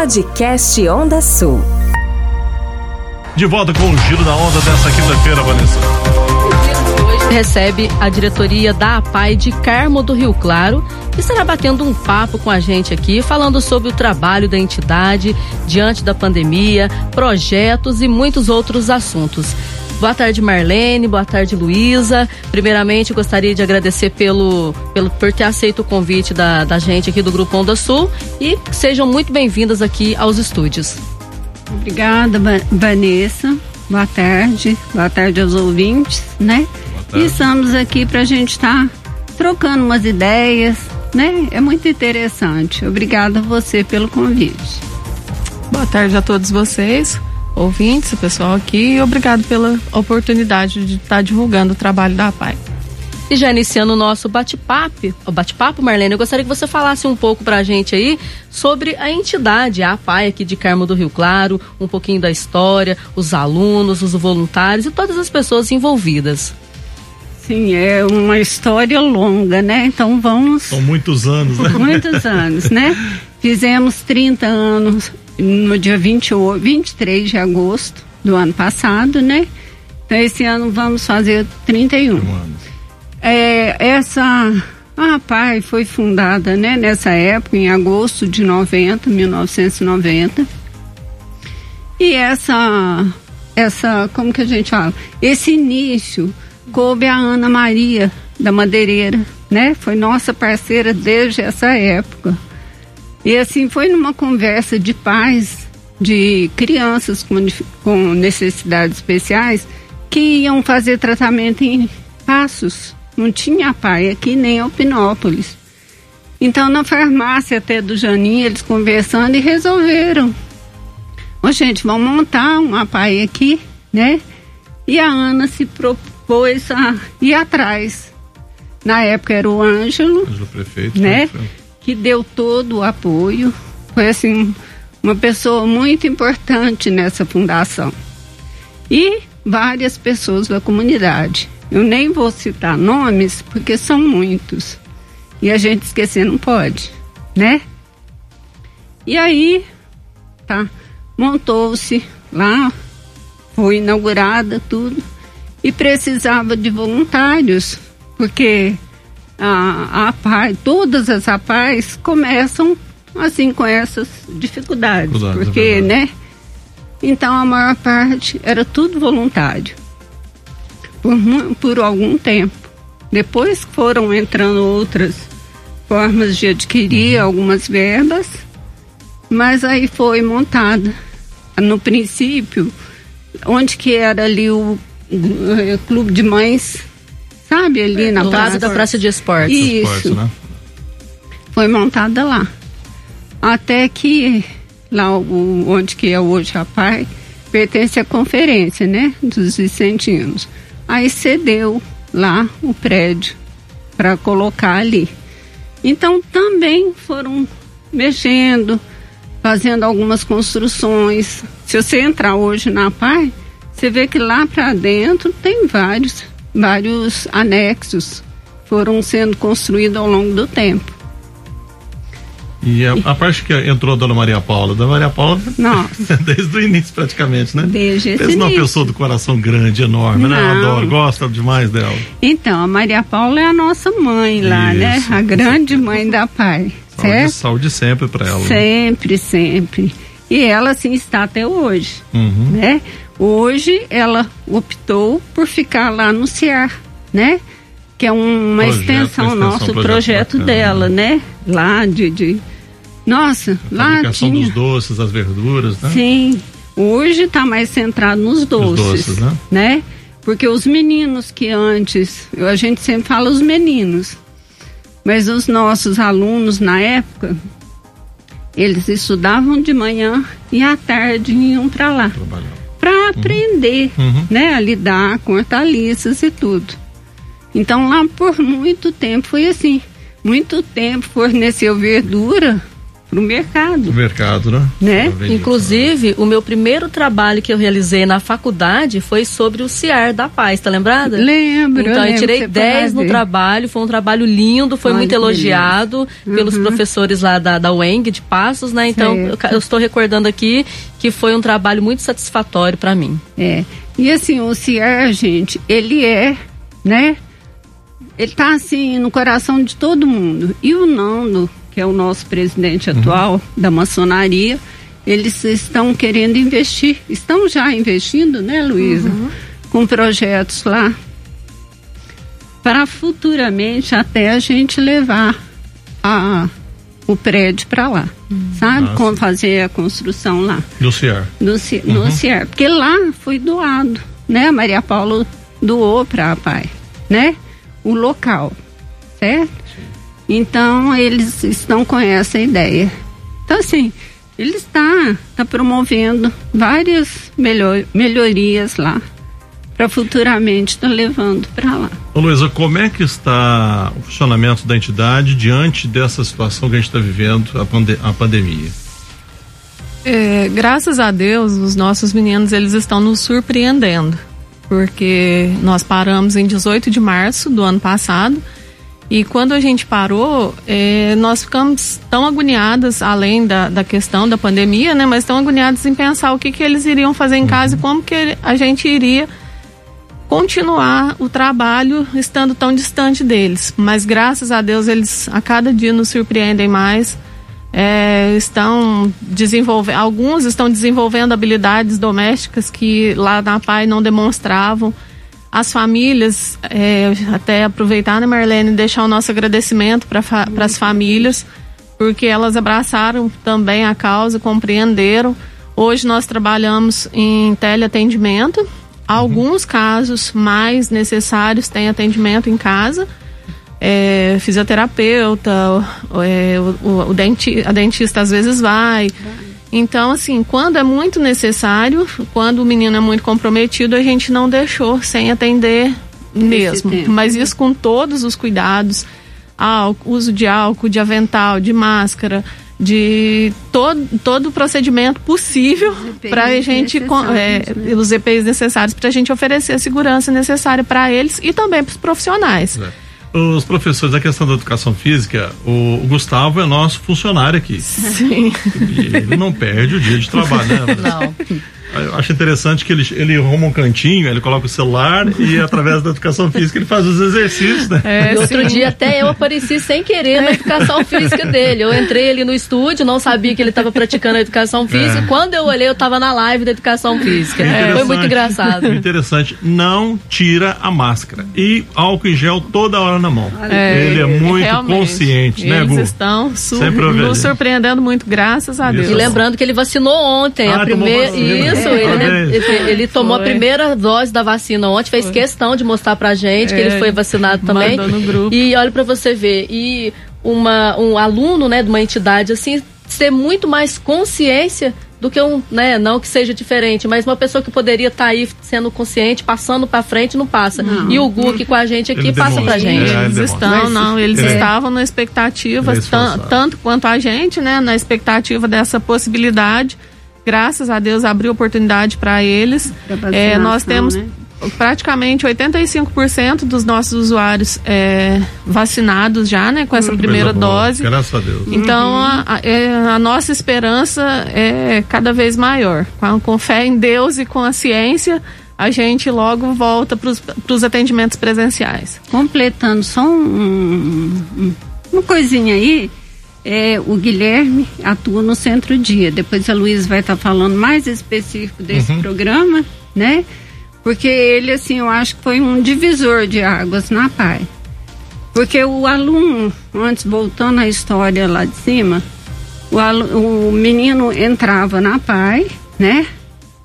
Podcast Onda Sul. De volta com o Giro da Onda dessa quinta-feira, Vanessa. Recebe a diretoria da APAI de Carmo do Rio Claro e estará batendo um papo com a gente aqui, falando sobre o trabalho da entidade diante da pandemia, projetos e muitos outros assuntos. Boa tarde, Marlene. Boa tarde, Luísa. Primeiramente, gostaria de agradecer pelo, pelo por ter aceito o convite da, da gente aqui do Grupo Onda Sul e sejam muito bem-vindas aqui aos estúdios. Obrigada, Vanessa. Boa tarde. Boa tarde aos ouvintes, né? E estamos aqui para a gente estar tá trocando umas ideias, né? É muito interessante. Obrigada a você pelo convite. Boa tarde a todos vocês ouvintes, o pessoal aqui, e obrigado pela oportunidade de estar divulgando o trabalho da APAI. E já iniciando o nosso bate-papo, o bate-papo, Marlene, eu gostaria que você falasse um pouco para a gente aí sobre a entidade, a APAI aqui de Carmo do Rio Claro, um pouquinho da história, os alunos, os voluntários e todas as pessoas envolvidas. Sim, é uma história longa, né? Então vamos. São muitos anos, né? Muitos anos, né? Fizemos 30 anos no dia 28, 23 de agosto do ano passado, né? Então esse ano vamos fazer 31. Um é, essa a PAI foi fundada, né, nessa época, em agosto de 90, 1990. E essa essa, como que a gente fala? Esse início coube a Ana Maria da Madeireira, né? Foi nossa parceira desde essa época. E assim foi numa conversa de pais de crianças com, com necessidades especiais que iam fazer tratamento em Passos. Não tinha pai aqui nem Alpinópolis. Então na farmácia até do Janinho eles conversando e resolveram. Ô gente, vamos montar uma pai aqui, né? E a Ana se propôs a ir atrás. Na época era o Ângelo, Ângelo prefeito, né? Prefeito que deu todo o apoio. Foi assim, uma pessoa muito importante nessa fundação. E várias pessoas da comunidade. Eu nem vou citar nomes porque são muitos. E a gente esquecer não pode, né? E aí, tá, montou-se lá, foi inaugurada tudo e precisava de voluntários, porque a, a paz, todas as APAES começam assim com essas dificuldades, dificuldades porque, é né? Então a maior parte era tudo voluntário por, por algum tempo. Depois foram entrando outras formas de adquirir uhum. algumas verbas, mas aí foi montada. No princípio, onde que era ali o, o clube de mães sabe? Ali é, na do praça. lado da praça de esportes. Isso. Esportes, né? Foi montada lá. Até que lá o, onde que é hoje a PAI, pertence à conferência, né? Dos Vicentinos. Aí cedeu lá o prédio para colocar ali. Então também foram mexendo, fazendo algumas construções. Se você entrar hoje na PAI, você vê que lá para dentro tem vários vários anexos foram sendo construídos ao longo do tempo. E a, a, parte que entrou a Dona Maria Paula, Dona Maria Paula, Nossa. desde o início praticamente, né? Desde esse uma pessoa do coração grande, enorme, Não. né? Adoro, gosta demais dela. Então, a Maria Paula é a nossa mãe lá, né? Isso, né? A grande mãe da pai, saúde, certo? Saúde sempre para ela. Sempre, sempre. E ela, assim, está até hoje, uhum. né? Hoje ela optou por ficar lá no CIAR, né? Que é uma projeto, extensão, extensão nosso projeto, projeto dela, né? Lá de, de... nossa, a lá tinha... dos doces, as verduras, né? Sim. Hoje está mais centrado nos doces, doces né? né? Porque os meninos que antes, a gente sempre fala os meninos, mas os nossos alunos na época, eles estudavam de manhã e à tarde iam para lá. Trabalhar para aprender, uhum. né, a lidar com hortaliças e tudo. Então lá por muito tempo foi assim, muito tempo forneceu verdura pro mercado. O mercado, né? né? Inclusive, o meu primeiro trabalho que eu realizei na faculdade foi sobre o CIAR da Paz, tá lembrada? Lembro. Então, eu, eu tirei 10 no trabalho, foi um trabalho lindo, foi Olha muito elogiado uhum. pelos professores lá da, da UENG de Passos, né? Então, eu, eu, estou recordando aqui que foi um trabalho muito satisfatório para mim. É. E assim, o CIAR, gente, ele é, né? Ele tá assim no coração de todo mundo. E o Nando, que é o nosso presidente uhum. atual uhum. da maçonaria, eles estão querendo investir, estão já investindo, né, Luísa? Uhum. Com projetos lá para futuramente até a gente levar a, o prédio para lá, uhum. sabe? Ah, Como fazer a construção lá. No CIAR. No, no uhum. CIAR, porque lá foi doado, né? A Maria Paula doou para a PAI, né? O local, certo? Então, eles estão com essa ideia. Então, assim, ele está, está promovendo várias melhor, melhorias lá para futuramente estar tá levando para lá. Ô Luísa, como é que está o funcionamento da entidade diante dessa situação que a gente está vivendo, a, pande a pandemia? É, graças a Deus, os nossos meninos eles estão nos surpreendendo, porque nós paramos em 18 de março do ano passado e quando a gente parou, é, nós ficamos tão agoniadas, além da, da questão da pandemia, né? Mas tão agoniadas em pensar o que, que eles iriam fazer em casa uhum. e como que a gente iria continuar o trabalho estando tão distante deles. Mas graças a Deus eles a cada dia nos surpreendem mais. É, estão desenvolvendo, alguns estão desenvolvendo habilidades domésticas que lá na PAI não demonstravam as famílias, é, até aproveitar, né, Marlene, deixar o nosso agradecimento para as famílias, porque elas abraçaram também a causa, compreenderam. Hoje nós trabalhamos em teleatendimento. Alguns casos mais necessários têm atendimento em casa. É, fisioterapeuta, é, o, o, o denti a dentista às vezes vai então, assim, quando é muito necessário, quando o menino é muito comprometido, a gente não deixou sem atender mesmo. Mas isso com todos os cuidados, álcool, uso de álcool, de avental, de máscara, de todo, todo o procedimento possível para a gente, é, né? os EPIs necessários para a gente oferecer a segurança necessária para eles e também para os profissionais. É os professores da questão da educação física, o, o, Gustavo é nosso funcionário aqui. Sim. E ele não perde o dia de trabalho, né? Não. Eu acho interessante que ele, ele arruma um cantinho, ele coloca o celular e através da educação física ele faz os exercícios, né? É, outro dia até eu apareci sem querer na educação física dele. Eu entrei ali no estúdio, não sabia que ele estava praticando a educação física. É. Quando eu olhei, eu estava na live da educação física. É, Foi muito engraçado. Interessante, não tira a máscara. E álcool em gel toda hora na mão. É, ele é muito realmente. consciente, né, Gu? Eles estão nos surpreendendo muito, graças a Deus. E lembrando que ele vacinou ontem, ah, a primeira. Isso isso, ele, né, ele, ele, tomou foi. a primeira dose da vacina ontem, fez foi. questão de mostrar pra gente é, que ele é, foi vacinado também. No grupo. E olha para você ver, e uma, um aluno, né, de uma entidade assim, ter muito mais consciência do que um, né, não que seja diferente, mas uma pessoa que poderia estar tá aí sendo consciente, passando para frente, não passa. Não. E o Gu aqui com a gente aqui ele passa para gente. É, eles estão, não, eles é. estavam na expectativa, tanto quanto a gente, né, na expectativa dessa possibilidade graças a Deus abriu oportunidade para eles. É, nós temos né? praticamente 85% dos nossos usuários é, vacinados já, né, com essa hum, primeira dose. Graças a Deus. Então, uhum. a, a, é, a, nossa esperança é cada vez maior. Com, com fé em Deus e com a ciência, a gente logo volta para os atendimentos presenciais. Completando só um, um, uma coisinha aí, é, o Guilherme atua no centro-dia. Depois a Luísa vai estar tá falando mais específico desse uhum. programa, né? Porque ele, assim, eu acho que foi um divisor de águas na PAI. Porque o aluno, antes voltando à história lá de cima, o, aluno, o menino entrava na PAI, né?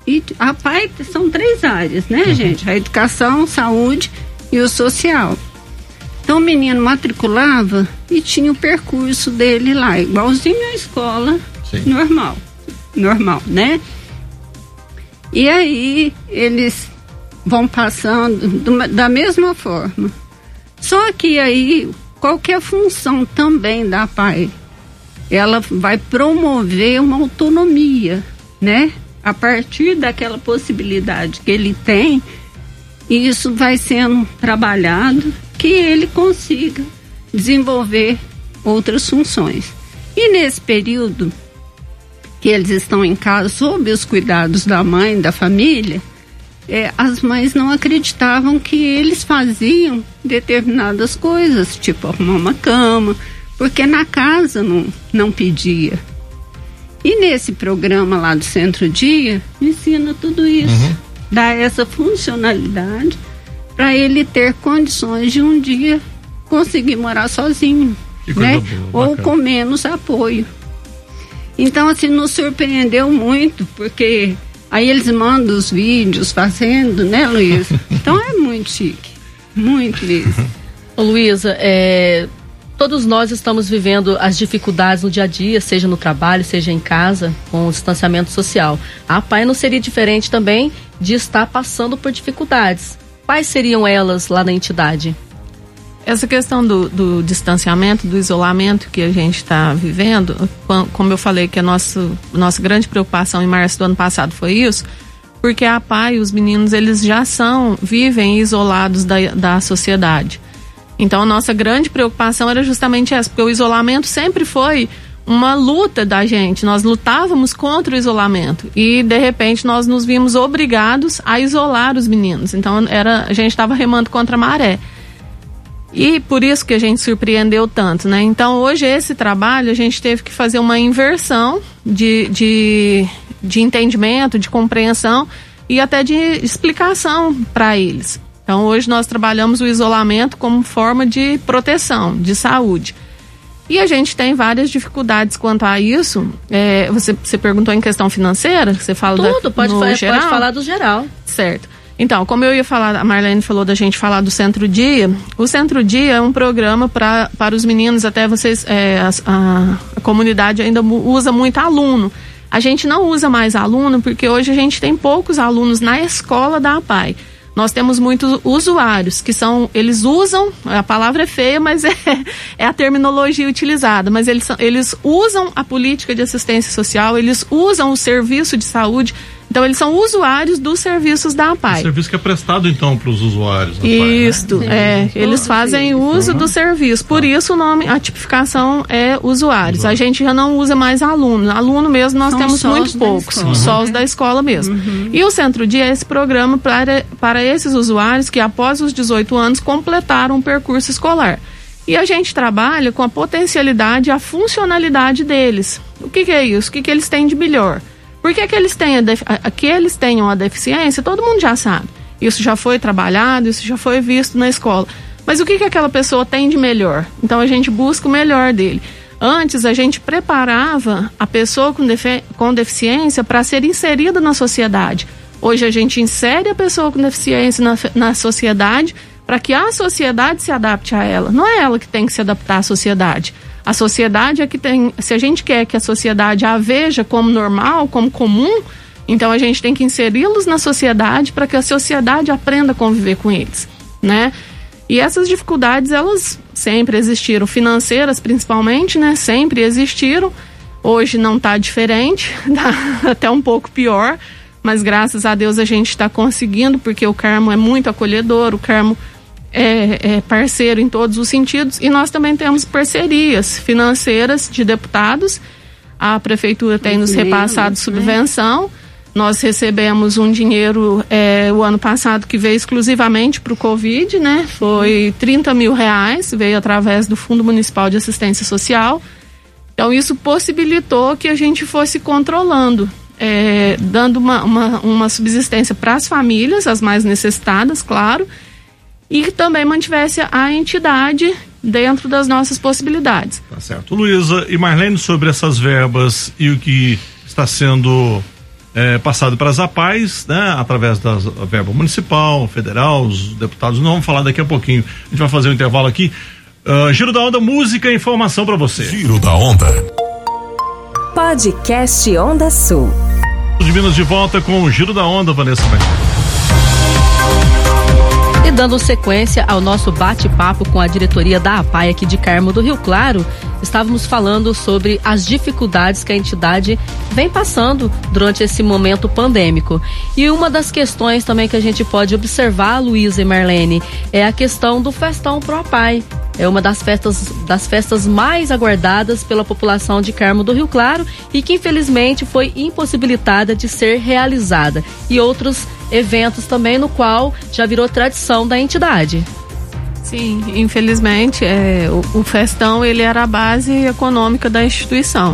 E a PAI são três áreas, né, uhum. gente? A educação, saúde e o social. Então o menino matriculava e tinha o percurso dele lá, igualzinho à escola Sim. normal. Normal, né? E aí eles vão passando da mesma forma. Só que aí, qualquer função também da PAI, ela vai promover uma autonomia, né? A partir daquela possibilidade que ele tem, isso vai sendo trabalhado que ele consiga desenvolver outras funções. E nesse período que eles estão em casa sob os cuidados da mãe, da família, é, as mães não acreditavam que eles faziam determinadas coisas, tipo arrumar uma cama, porque na casa não, não pedia. E nesse programa lá do Centro Dia, ensina tudo isso, uhum. Dá essa funcionalidade para ele ter condições de um dia conseguir morar sozinho, né? Boa, Ou com menos apoio. Então, assim, nos surpreendeu muito, porque Aí eles mandam os vídeos fazendo, né, Luiz? Então é muito chique. Muito mesmo. Ô, Luísa, é, todos nós estamos vivendo as dificuldades no dia a dia, seja no trabalho, seja em casa, com o distanciamento social. A PAI não seria diferente também de estar passando por dificuldades. Quais seriam elas lá na entidade? Essa questão do, do distanciamento, do isolamento que a gente está vivendo, como eu falei que a nossa, nossa grande preocupação em março do ano passado foi isso, porque a PAI, os meninos, eles já são, vivem isolados da, da sociedade. Então a nossa grande preocupação era justamente essa, porque o isolamento sempre foi uma luta da gente. Nós lutávamos contra o isolamento e de repente nós nos vimos obrigados a isolar os meninos. Então era a gente estava remando contra a maré. E por isso que a gente surpreendeu tanto, né? Então hoje esse trabalho a gente teve que fazer uma inversão de, de, de entendimento, de compreensão e até de explicação para eles. Então hoje nós trabalhamos o isolamento como forma de proteção, de saúde. E a gente tem várias dificuldades quanto a isso. É, você, você perguntou em questão financeira? Você fala Tudo, da, pode, pode falar do geral. Certo. Então, como eu ia falar, a Marlene falou da gente falar do Centro Dia. O Centro Dia é um programa pra, para os meninos, até vocês, é, a, a, a comunidade ainda usa muito aluno. A gente não usa mais aluno porque hoje a gente tem poucos alunos na escola da APAI. Nós temos muitos usuários que são, eles usam, a palavra é feia, mas é, é a terminologia utilizada, mas eles, eles usam a política de assistência social, eles usam o serviço de saúde então, eles são usuários dos serviços da APAI. O serviço que é prestado, então, para os usuários. Isso, né? é. Eles fazem uso uhum. do serviço. Por tá. isso, o nome, a tipificação é usuários. A gente já não usa mais aluno. Aluno mesmo, nós são temos muito poucos. Uhum. Só os da escola mesmo. Uhum. E o Centro Dia é esse programa para, para esses usuários que, após os 18 anos, completaram um percurso escolar. E a gente trabalha com a potencialidade e a funcionalidade deles. O que, que é isso? O que, que eles têm de melhor? Porque que eles, tenham a, que eles tenham a deficiência, todo mundo já sabe. Isso já foi trabalhado, isso já foi visto na escola. Mas o que, que aquela pessoa tem de melhor? Então a gente busca o melhor dele. Antes a gente preparava a pessoa com, com deficiência para ser inserida na sociedade. Hoje a gente insere a pessoa com deficiência na, na sociedade para que a sociedade se adapte a ela. Não é ela que tem que se adaptar à sociedade. A sociedade é que tem. Se a gente quer que a sociedade a veja como normal, como comum, então a gente tem que inseri-los na sociedade para que a sociedade aprenda a conviver com eles, né? E essas dificuldades, elas sempre existiram, financeiras principalmente, né? Sempre existiram. Hoje não está diferente, tá até um pouco pior, mas graças a Deus a gente está conseguindo, porque o Carmo é muito acolhedor, o Carmo é, é, parceiro em todos os sentidos e nós também temos parcerias financeiras de deputados. A prefeitura tem nos repassado né? subvenção. Nós recebemos um dinheiro é, o ano passado que veio exclusivamente para o Covid, né? Foi 30 mil reais, veio através do Fundo Municipal de Assistência Social. Então, isso possibilitou que a gente fosse controlando, é, dando uma, uma, uma subsistência para as famílias, as mais necessitadas, claro, e também mantivesse a entidade dentro das nossas possibilidades. Tá certo. Luísa e Marlene, sobre essas verbas e o que está sendo é, passado para as APAES, né, através da verba municipal, federal, os deputados, não vamos falar daqui a pouquinho. A gente vai fazer um intervalo aqui. Uh, Giro da Onda, música e informação para você. Giro da Onda. Podcast Onda Sul. Os Minas de volta com o Giro da Onda, Vanessa. Dando sequência ao nosso bate-papo com a diretoria da APAI aqui de Carmo do Rio Claro, estávamos falando sobre as dificuldades que a entidade vem passando durante esse momento pandêmico. E uma das questões também que a gente pode observar, Luísa e Marlene, é a questão do festão pro pai. É uma das festas, das festas mais aguardadas pela população de Carmo do Rio Claro e que infelizmente foi impossibilitada de ser realizada. E outros eventos também no qual já virou tradição da entidade. Sim, infelizmente, é, o, o festão ele era a base econômica da instituição.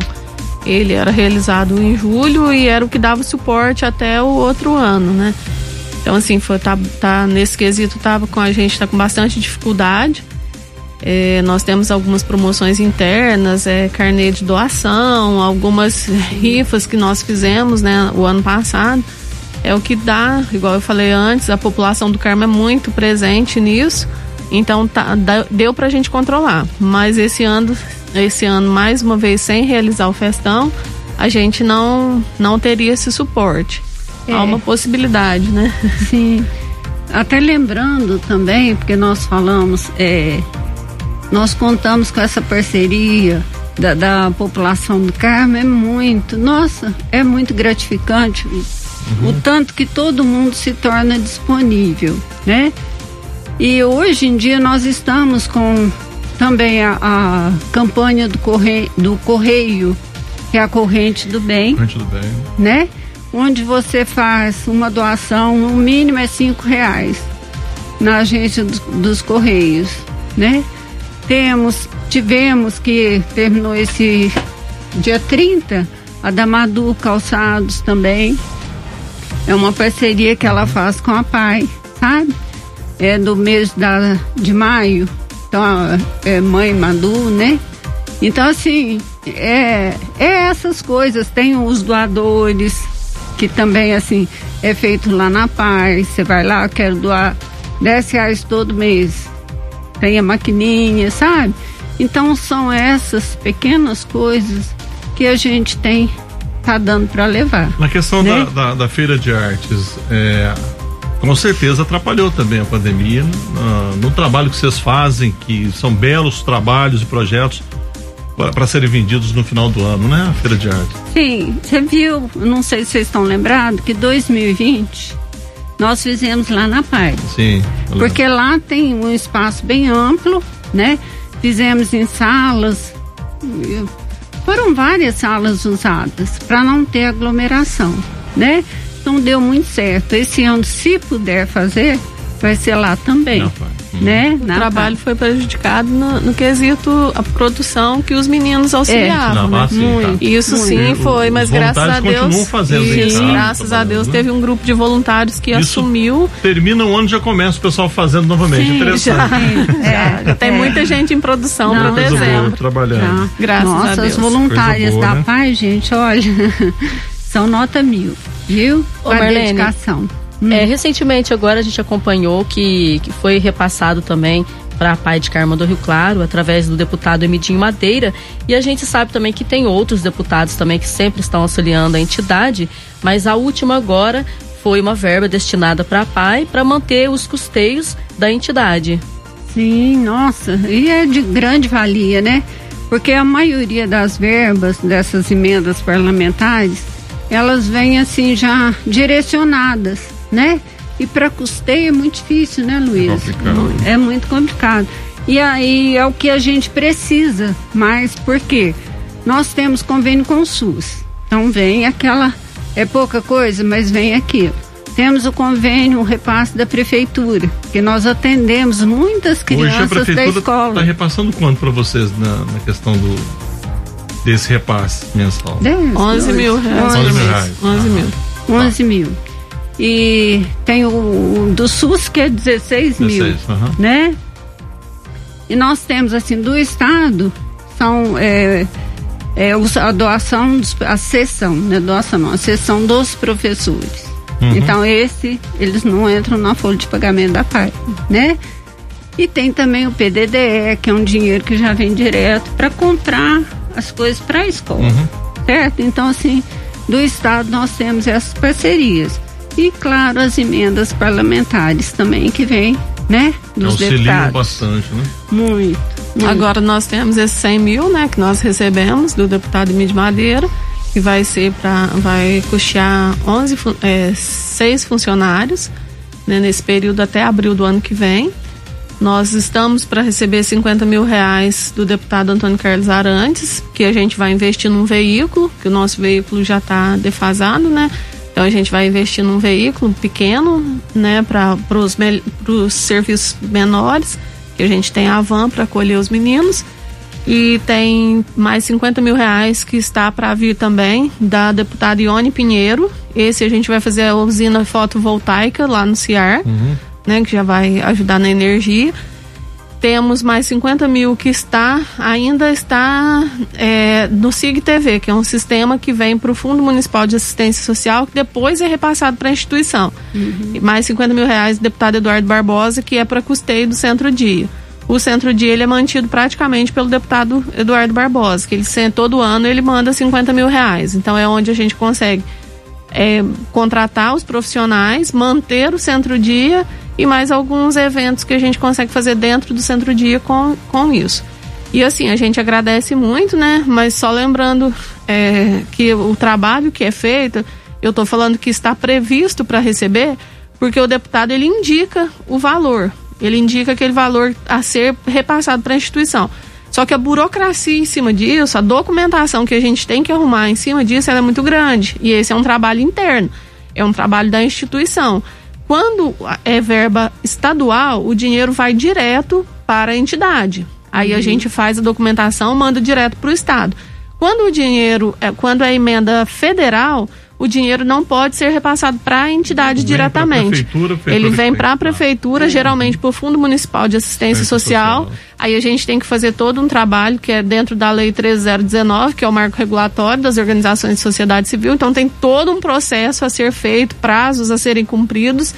Ele era realizado em julho e era o que dava suporte até o outro ano, né? Então, assim, foi, tá, tá, nesse quesito tava com a gente, tá com bastante dificuldade. É, nós temos algumas promoções internas, é, carnê de doação, algumas rifas que nós fizemos, né, o ano passado. É o que dá, igual eu falei antes, a população do Carmo é muito presente nisso. Então tá, deu pra gente controlar. Mas esse ano, esse ano, mais uma vez, sem realizar o festão, a gente não, não teria esse suporte. É. Há uma possibilidade, né? Sim. Até lembrando também, porque nós falamos, é, nós contamos com essa parceria da, da, população do Carmo, é muito, nossa, é muito gratificante uhum. o tanto que todo mundo se torna disponível, né? E hoje em dia nós estamos com também a, a campanha do correio, do correio, que é a corrente do bem. Corrente do bem. Né? Onde você faz uma doação, o mínimo é cinco reais na agência dos, dos Correios, né? Temos, tivemos que terminou esse dia 30, a da Madu Calçados também. É uma parceria que ela faz com a PAI, sabe? é do mês da, de maio, então é mãe Madu, né? Então assim, é, é essas coisas, tem os doadores, que também assim, é feito lá na paz, você vai lá, quero doar 10 reais todo mês. Tem a maquininha, sabe? Então são essas pequenas coisas que a gente tem tá dando para levar. Na questão né? da, da, da, feira de artes, é, com certeza atrapalhou também a pandemia uh, no trabalho que vocês fazem, que são belos trabalhos e projetos para serem vendidos no final do ano, né? A Feira de Arte. Sim, você viu, não sei se vocês estão lembrados, que 2020 nós fizemos lá na Paz. Sim. Porque lá tem um espaço bem amplo, né? Fizemos em salas, foram várias salas usadas para não ter aglomeração, né? Então deu muito certo. Esse ano, se puder fazer, vai ser lá também. Não, né? O trabalho foi prejudicado no, no, quesito a produção que os meninos auxiliavam. É. Né? sim, muito, tá. Isso muito. sim foi, mas graças a Deus. Fazendo isso, graças a Deus né? teve um grupo de voluntários que isso assumiu. Termina o ano já começa o pessoal fazendo novamente. Sim, Interessante. Já, é, já tem é. muita gente em produção para dezembro. trabalhando. Já. Graças Nossa, a Deus. as voluntárias boa, da né? Paz, gente, olha, são nota mil. Viu? Ô, a Marlene, dedicação. Hum. É, recentemente agora a gente acompanhou que, que foi repassado também para a Pai de Carmo do Rio Claro, através do deputado Emidinho Madeira. E a gente sabe também que tem outros deputados também que sempre estão auxiliando a entidade, mas a última agora foi uma verba destinada para a Pai para manter os custeios da entidade. Sim, nossa, e é de grande valia, né? Porque a maioria das verbas dessas emendas parlamentares elas vêm assim já direcionadas, né? E para custeio é muito difícil, né, Luiz? É, é muito complicado. E aí é o que a gente precisa, mas por quê? Nós temos convênio com o SUS. Então vem aquela, é pouca coisa, mas vem aquilo. Temos o convênio, o repasse da prefeitura, que nós atendemos muitas crianças Hoje a prefeitura da escola. Está repassando quanto para vocês na, na questão do, desse repasse mensal? 10, 11 mil reais. 11 mil reais. 11 mil. 11 mil. E tem o, o, do SUS que é 16, 16 mil, uhum. né? E nós temos assim do estado são é, é, a doação, a sessão, né? Doação não, a sessão dos professores. Uhum. Então esse eles não entram na folha de pagamento da PAI, né? E tem também o PDDE, que é um dinheiro que já vem direto para comprar as coisas para a escola, uhum. certo? Então, assim, do Estado nós temos essas parcerias. E, claro, as emendas parlamentares também que vêm, né? Dos Auxiliam deputados. bastante, né? Muito. Hum. Agora nós temos esses 100 mil, né, que nós recebemos do deputado Emílio Madeira, que vai ser para vai custear 11 é, seis funcionários né, nesse período até abril do ano que vem. Nós estamos para receber 50 mil reais do deputado Antônio Carlos Arantes, que a gente vai investir num veículo, que o nosso veículo já está defasado, né? Então a gente vai investir num veículo pequeno, né, para os serviços menores, que a gente tem a van para acolher os meninos. E tem mais 50 mil reais que está para vir também da deputada Ione Pinheiro. Esse a gente vai fazer a usina fotovoltaica lá no CIAR, uhum. né? Que já vai ajudar na energia. Temos mais 50 mil que está, ainda está é, no SIG TV, que é um sistema que vem para o Fundo Municipal de Assistência Social, que depois é repassado para a instituição. Uhum. E mais 50 mil reais do deputado Eduardo Barbosa, que é para custeio do centro-dia o centro-dia ele é mantido praticamente pelo deputado Eduardo Barbosa, que ele todo ano ele manda 50 mil reais. Então é onde a gente consegue é, contratar os profissionais, manter o centro-dia e mais alguns eventos que a gente consegue fazer dentro do centro-dia com, com isso. E assim, a gente agradece muito, né? Mas só lembrando é, que o trabalho que é feito, eu estou falando que está previsto para receber, porque o deputado ele indica o valor. Ele indica aquele valor a ser repassado para a instituição. Só que a burocracia em cima disso, a documentação que a gente tem que arrumar em cima disso, é muito grande. E esse é um trabalho interno, é um trabalho da instituição. Quando é verba estadual, o dinheiro vai direto para a entidade. Aí uhum. a gente faz a documentação, manda direto para o estado. Quando o dinheiro, é, quando é emenda federal, o dinheiro não pode ser repassado para a entidade diretamente. Prefeitura, Ele vem para a prefeitura, geralmente por Fundo Municipal de Assistência Social. Social. Aí a gente tem que fazer todo um trabalho que é dentro da Lei 13019, que é o marco regulatório das organizações de sociedade civil. Então tem todo um processo a ser feito, prazos a serem cumpridos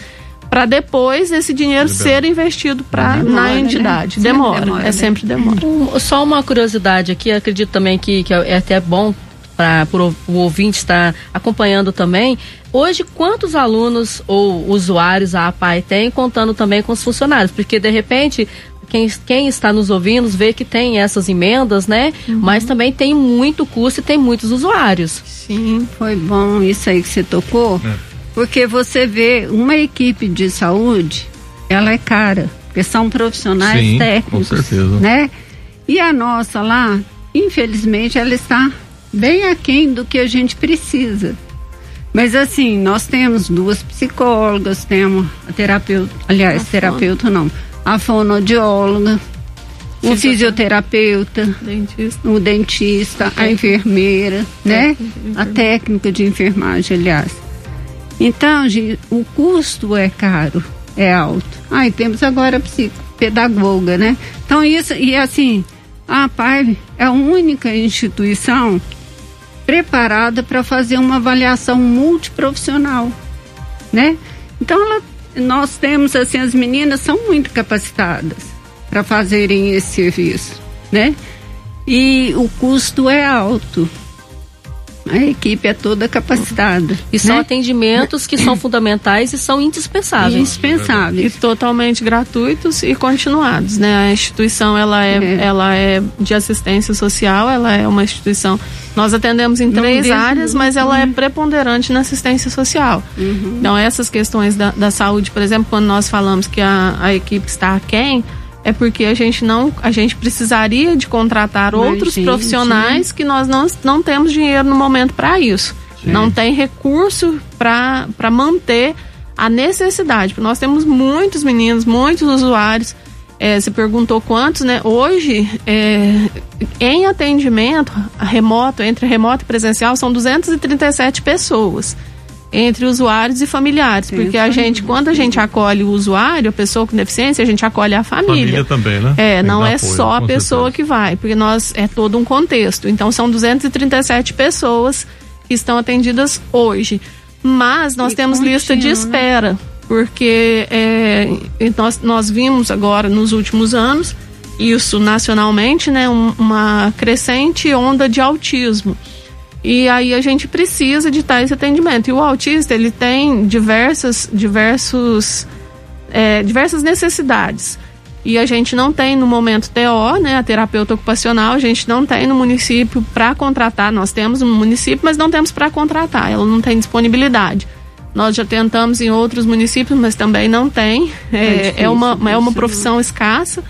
para depois esse dinheiro ser investido pra, demora, na né? entidade. Né? Demora, demora, é né? sempre demora. Um, só uma curiosidade aqui, acredito também que, que é até bom para o ouvinte estar acompanhando também. Hoje, quantos alunos ou usuários a APAI tem, contando também com os funcionários? Porque, de repente, quem, quem está nos ouvindo vê que tem essas emendas, né? Uhum. Mas também tem muito custo e tem muitos usuários. Sim, foi bom isso aí que você tocou, é. porque você vê uma equipe de saúde, ela é cara, porque são profissionais Sim, técnicos, com certeza. né? E a nossa lá, infelizmente, ela está bem aquém do que a gente precisa. Mas assim, nós temos duas psicólogas, temos a terapeuta, aliás, a terapeuta fono. não, a fonoaudióloga, o fisioterapeuta, dentista. o dentista, a enfermeira, né? A técnica de enfermagem, aliás. Então, gente, o custo é caro, é alto. Ah, e temos agora a psicopedagoga, né? Então, isso, e assim, a PAIV é a única instituição preparada para fazer uma avaliação multiprofissional, né? Então ela, nós temos assim as meninas são muito capacitadas para fazerem esse serviço, né? E o custo é alto a equipe é toda capacitada. E são né? atendimentos que são fundamentais e são indispensáveis. Indispensáveis. E totalmente gratuitos e continuados, né? A instituição, ela é, é. ela é de assistência social, ela é uma instituição... Nós atendemos em três áreas, mas ela é uhum. preponderante na assistência social. Uhum. Então, essas questões da, da saúde, por exemplo, quando nós falamos que a, a equipe está aquém, é porque a gente não a gente precisaria de contratar Mas, outros gente, profissionais que nós não, não temos dinheiro no momento para isso. Sim. Não tem recurso para manter a necessidade. Nós temos muitos meninos, muitos usuários. É, você perguntou quantos, né? Hoje, é, em atendimento remoto, entre remoto e presencial, são 237 pessoas entre usuários e familiares, Sim, porque a gente, quando a gente acolhe o usuário, a pessoa com deficiência, a gente acolhe a família. Família também, né? É, Tem não é apoio, só a pessoa certeza. que vai, porque nós é todo um contexto. Então são 237 pessoas que estão atendidas hoje. Mas nós e temos lista de né? espera, né? porque é, nós, nós vimos agora nos últimos anos isso nacionalmente, né, um, uma crescente onda de autismo. E aí a gente precisa de esse atendimento. E o autista, ele tem diversas, diversos, é, diversas necessidades. E a gente não tem no momento TO, né, a terapeuta ocupacional, a gente não tem no município para contratar. Nós temos no município, mas não temos para contratar, ela não tem disponibilidade. Nós já tentamos em outros municípios, mas também não tem. É, é, difícil, é uma, é uma profissão escassa.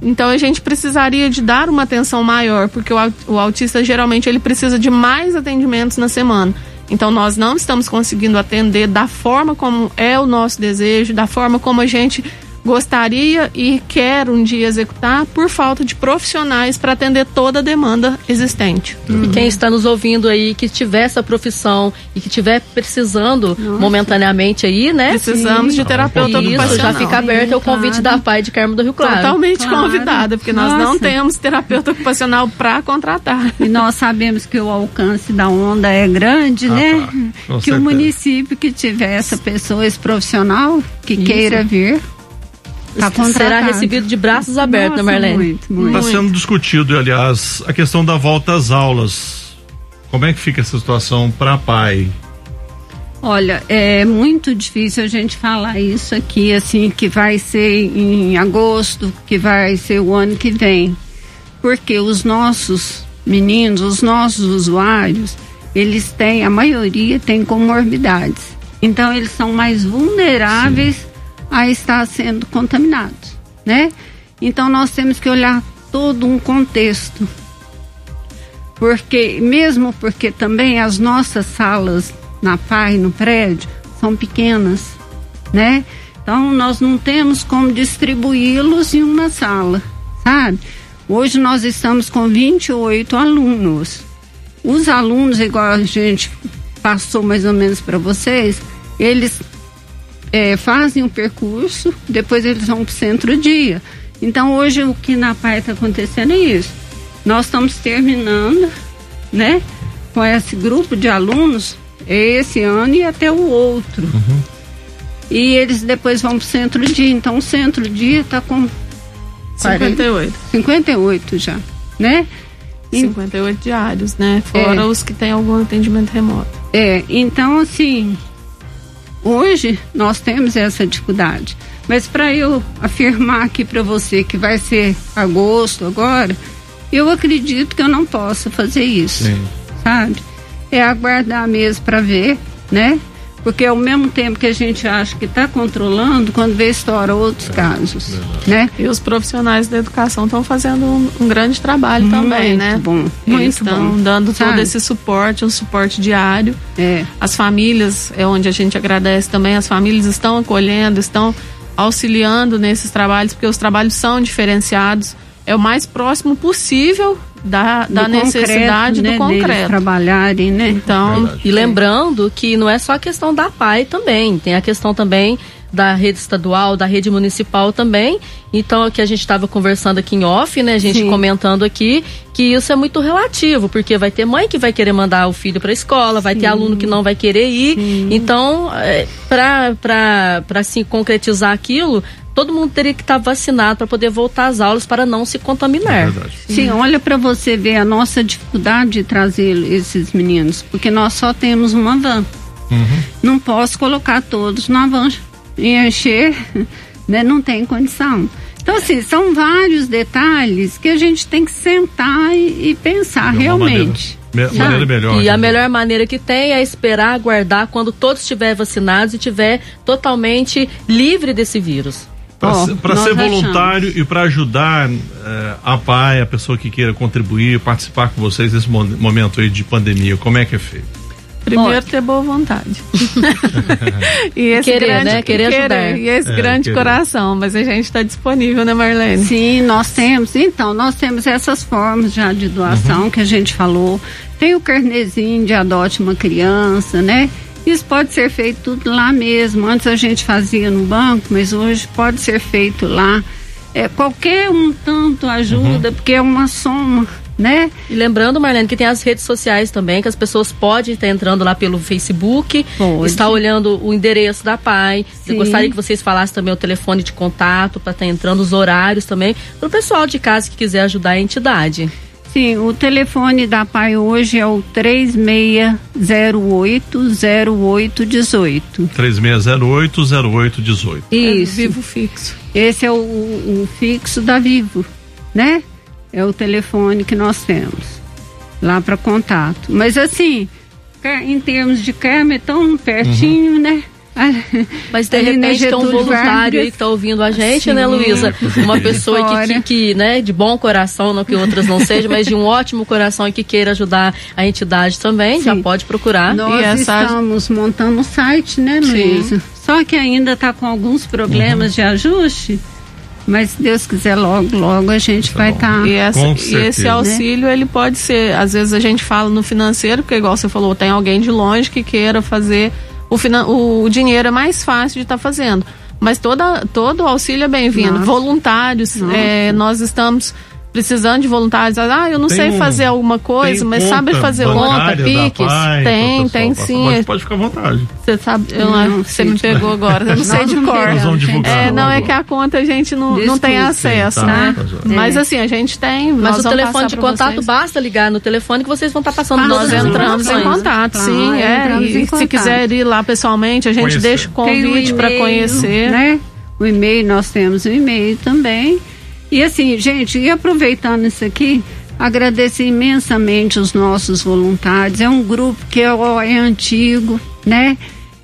Então a gente precisaria de dar uma atenção maior, porque o, autista geralmente ele precisa de mais atendimentos na semana. Então nós não estamos conseguindo atender da forma como é o nosso desejo, da forma como a gente gostaria e quer um dia executar por falta de profissionais para atender toda a demanda existente. Uhum. E quem está nos ouvindo aí que tiver essa profissão e que tiver precisando Nossa. momentaneamente aí, né? Precisamos Sim. de terapeuta Isso, ocupacional. já fica aberto o convite da PAI de Carmo do Rio Claro. Totalmente claro. convidada, porque Nossa. nós não temos terapeuta ocupacional para contratar. E nós sabemos que o alcance da onda é grande, ah, né? Tá. que certeza. o município que tiver essa pessoa, esse profissional que Isso. queira vir, Tá será recebido de braços abertos, Nossa, né, Marlene? Está sendo discutido, aliás, a questão da volta às aulas. Como é que fica essa situação para pai? Olha, é muito difícil a gente falar isso aqui, assim, que vai ser em agosto, que vai ser o ano que vem. Porque os nossos meninos, os nossos usuários, eles têm, a maioria tem comorbidades. Então, eles são mais vulneráveis Sim a estar sendo contaminados, né? Então nós temos que olhar todo um contexto. Porque mesmo porque também as nossas salas na PAI, no prédio, são pequenas, né? Então nós não temos como distribuí-los em uma sala, sabe? Hoje nós estamos com 28 alunos. Os alunos, igual a gente passou mais ou menos para vocês, eles é, fazem o percurso, depois eles vão para o centro-dia. Então, hoje, o que na PAI está acontecendo é isso. Nós estamos terminando, né, com esse grupo de alunos, esse ano e até o outro. Uhum. E eles depois vão para o centro-dia. Então, o centro-dia está com 58. 58 já, né? 58 diários, né? Fora é. os que têm algum atendimento remoto. É, então assim, Hoje nós temos essa dificuldade. Mas para eu afirmar aqui para você que vai ser agosto agora, eu acredito que eu não posso fazer isso. Sim. Sabe? É aguardar mesmo para ver, né? Porque ao mesmo tempo que a gente acha que está controlando, quando vê estoura outros é, casos, verdade. né? E os profissionais da educação estão fazendo um, um, grande trabalho muito também, né? Bom, muito estão dando Sabe? todo esse suporte, um suporte diário. É. As famílias, é onde a gente agradece também, as famílias estão acolhendo, estão auxiliando nesses trabalhos, porque os trabalhos são diferenciados. É o mais próximo possível da, da necessidade concreto, do né, concreto. trabalharem, né? Então, Verdade. e lembrando que não é só a questão da PAI também, tem a questão também da rede estadual, da rede municipal também. Então, que a gente estava conversando aqui em off, né? A gente Sim. comentando aqui que isso é muito relativo, porque vai ter mãe que vai querer mandar o filho para a escola, vai Sim. ter aluno que não vai querer ir. Sim. Então, é, para assim concretizar aquilo, todo mundo teria que estar vacinado para poder voltar às aulas para não se contaminar. É Sim, olha para você ver a nossa dificuldade de trazer esses meninos, porque nós só temos uma van. Uhum. Não posso colocar todos na van e encher, né? Não tem condição. Então, assim, são vários detalhes que a gente tem que sentar e, e pensar realmente. Maneira, me, maneira melhor. E a melhor maneira que tem é esperar, aguardar quando todos estiverem vacinados e estiver totalmente livre desse vírus. Para oh, ser, ser voluntário e para ajudar eh, a PAI, a pessoa que queira contribuir, participar com vocês nesse momento aí de pandemia, como é que é feito? Primeiro ter boa vontade. e esse querer, grande, né? Querer, querer ajudar. E esse é, grande querer. coração. Mas a gente está disponível, né, Marlene? Sim, nós temos. Então, nós temos essas formas já de doação uhum. que a gente falou. Tem o carnezinho de adote uma criança, né? Isso pode ser feito tudo lá mesmo. Antes a gente fazia no banco, mas hoje pode ser feito lá. É, qualquer um tanto ajuda, uhum. porque é uma soma né? E lembrando, Marlene, que tem as redes sociais também, que as pessoas podem estar entrando lá pelo Facebook, Pode. estar olhando o endereço da PAI. Sim. Eu gostaria que vocês falassem também o telefone de contato para estar entrando, os horários também, para o pessoal de casa que quiser ajudar a entidade. Sim, o telefone da PAI hoje é o 3608-0818. 3608-0818. Isso. É vivo fixo. Esse é o, o fixo da Vivo, né? É o telefone que nós temos lá para contato. Mas assim, em termos de câmera, é tão pertinho, uhum. né? Mas de repente tem um voluntário aí que está ouvindo a gente, né, Sim. né, Luísa? Uma pessoa que, que, que, né, de bom coração, não que outras não sejam, mas de um ótimo coração e que queira ajudar a entidade também, Sim. já pode procurar. Nós essa... estamos montando um site, né, Luísa? Só que ainda está com alguns problemas uhum. de ajuste. Mas se Deus quiser, logo, logo a gente tá vai estar. Tá, e, e, esse auxílio, né? ele pode ser, às vezes a gente fala no financeiro, porque igual você falou, tem alguém de longe que queira fazer o, finan o dinheiro é mais fácil de estar tá fazendo. Mas toda, todo auxílio é bem-vindo. Voluntários, é, nós estamos precisando de voluntários. Ah, eu não tem sei um, fazer alguma coisa, mas sabe fazer conta, piques? Pai, tem, tem sim. Pode, pode ficar à vontade. Você sabe, eu, não, você me pegou agora, eu não sei de cor. Nós vamos divulgar. É, não é que a conta a gente não, não tem acesso, sim, tá, né? Tá, mas assim, a gente tem. Mas o telefone de contato vocês. basta ligar no telefone que vocês vão estar passando ah, Nós entramos em contato, sim. É, e se quiser ir lá pessoalmente, a gente deixa o convite para conhecer. Né? O e-mail, nós temos o e-mail também. E assim, gente, e aproveitando isso aqui, agradecer imensamente os nossos voluntários. É um grupo que é, é antigo, né?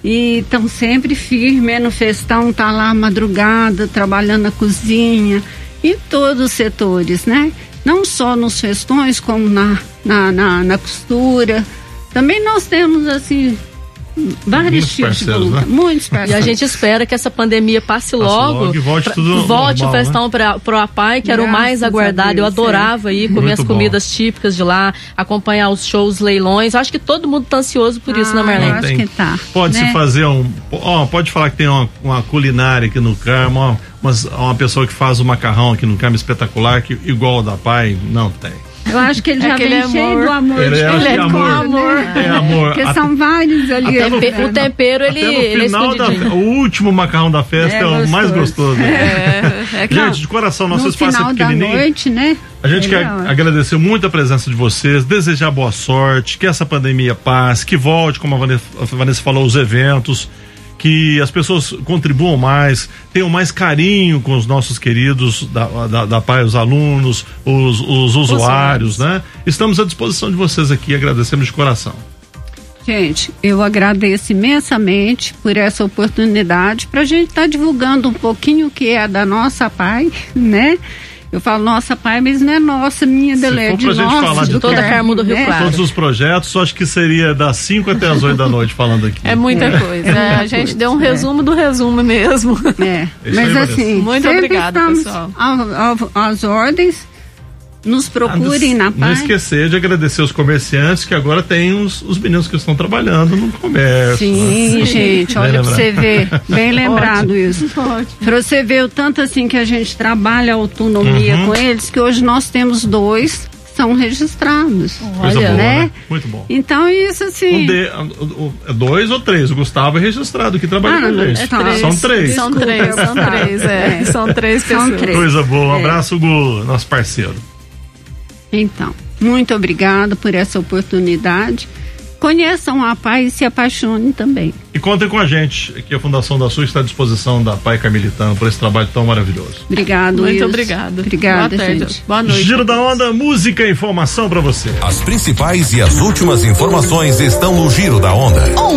E estão sempre firmes no festão, tá lá madrugada, trabalhando na cozinha, em todos os setores, né? Não só nos festões, como na, na, na, na costura. Também nós temos, assim, Vários tipos de luta, né? muitos parceiros. E a gente espera que essa pandemia passe, passe logo, logo e volte pra, tudo volte normal, o festão né? para o APAI, que Graças era o mais aguardado. Eu adorava ir comer Muito as comidas bom. típicas de lá, acompanhar os shows, leilões. Acho que todo mundo está ansioso por isso, né, ah, Marlene? Acho que tá. Pode né? se fazer um, ó, pode falar que tem uma, uma culinária aqui no Carmo, uma, uma pessoa que faz o macarrão aqui no Carmo espetacular, que igual o da Pai, não tem. Eu acho que ele já vem cheio do amor. Ele é, ele é amor. amor. É amor. Porque até, são vários ali. No, o tempero, ele, ele final é da, O último macarrão da festa é, é o mais gostoso. É, é Gente, de coração, nosso no espaço final é pequenininho. Da noite, né? A gente quer agradecer muito a presença de vocês, desejar boa sorte, que essa pandemia passe, que volte, como a Vanessa, a Vanessa falou, os eventos que as pessoas contribuam mais, tenham mais carinho com os nossos queridos da, da, da PAI, os alunos, os, os usuários, né? Estamos à disposição de vocês aqui, agradecemos de coração. Gente, eu agradeço imensamente por essa oportunidade para a gente estar tá divulgando um pouquinho o que é da nossa PAI, né? Eu falo nossa pai, mas não é nossa, minha dele, de nossa, falar de toda a Carmo do Rio né? Claro. Todos os projetos, acho que seria das 5 até as 8 da noite falando aqui. É muita é. coisa. É, a gente coisa, deu um resumo é. do resumo mesmo. É. Mas assim, muito obrigada, pessoal. Às ordens nos procurem ah, na Não esquecer de agradecer os comerciantes que agora tem os, os meninos que estão trabalhando no comércio. Sim, né? gente, olha para você ver. Bem lembrado Ótimo. isso. Para você ver o tanto assim que a gente trabalha a autonomia uhum. com eles, que hoje nós temos dois são registrados. Coisa Olha, boa, né? né? Muito bom. Então, isso assim. Um de, é dois ou três? O Gustavo é registrado que trabalha ah, com gente. É três. São três. São três, são três, é. é. São três pessoas. São três. Coisa boa. Um é. abraço, Gu, nosso parceiro. Então, muito obrigada por essa oportunidade. Conheçam a PAI e se apaixonem também. E contem com a gente, que a Fundação da Sul está à disposição da PAI Carmelitano por esse trabalho tão maravilhoso. Obrigado, Muito obrigada. Obrigada, Boa gente. Boa noite. Giro da Onda, música e informação para você. As principais e as últimas informações estão no Giro da Onda. Onda.